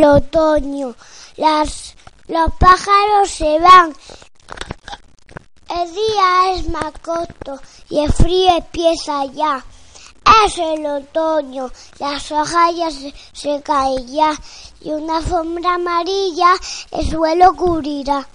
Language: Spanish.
el otoño. Las, los pájaros se van. El día es más corto y el frío empieza ya. Es el otoño, las hojas ya se, se caen ya y una sombra amarilla el suelo cubrirá.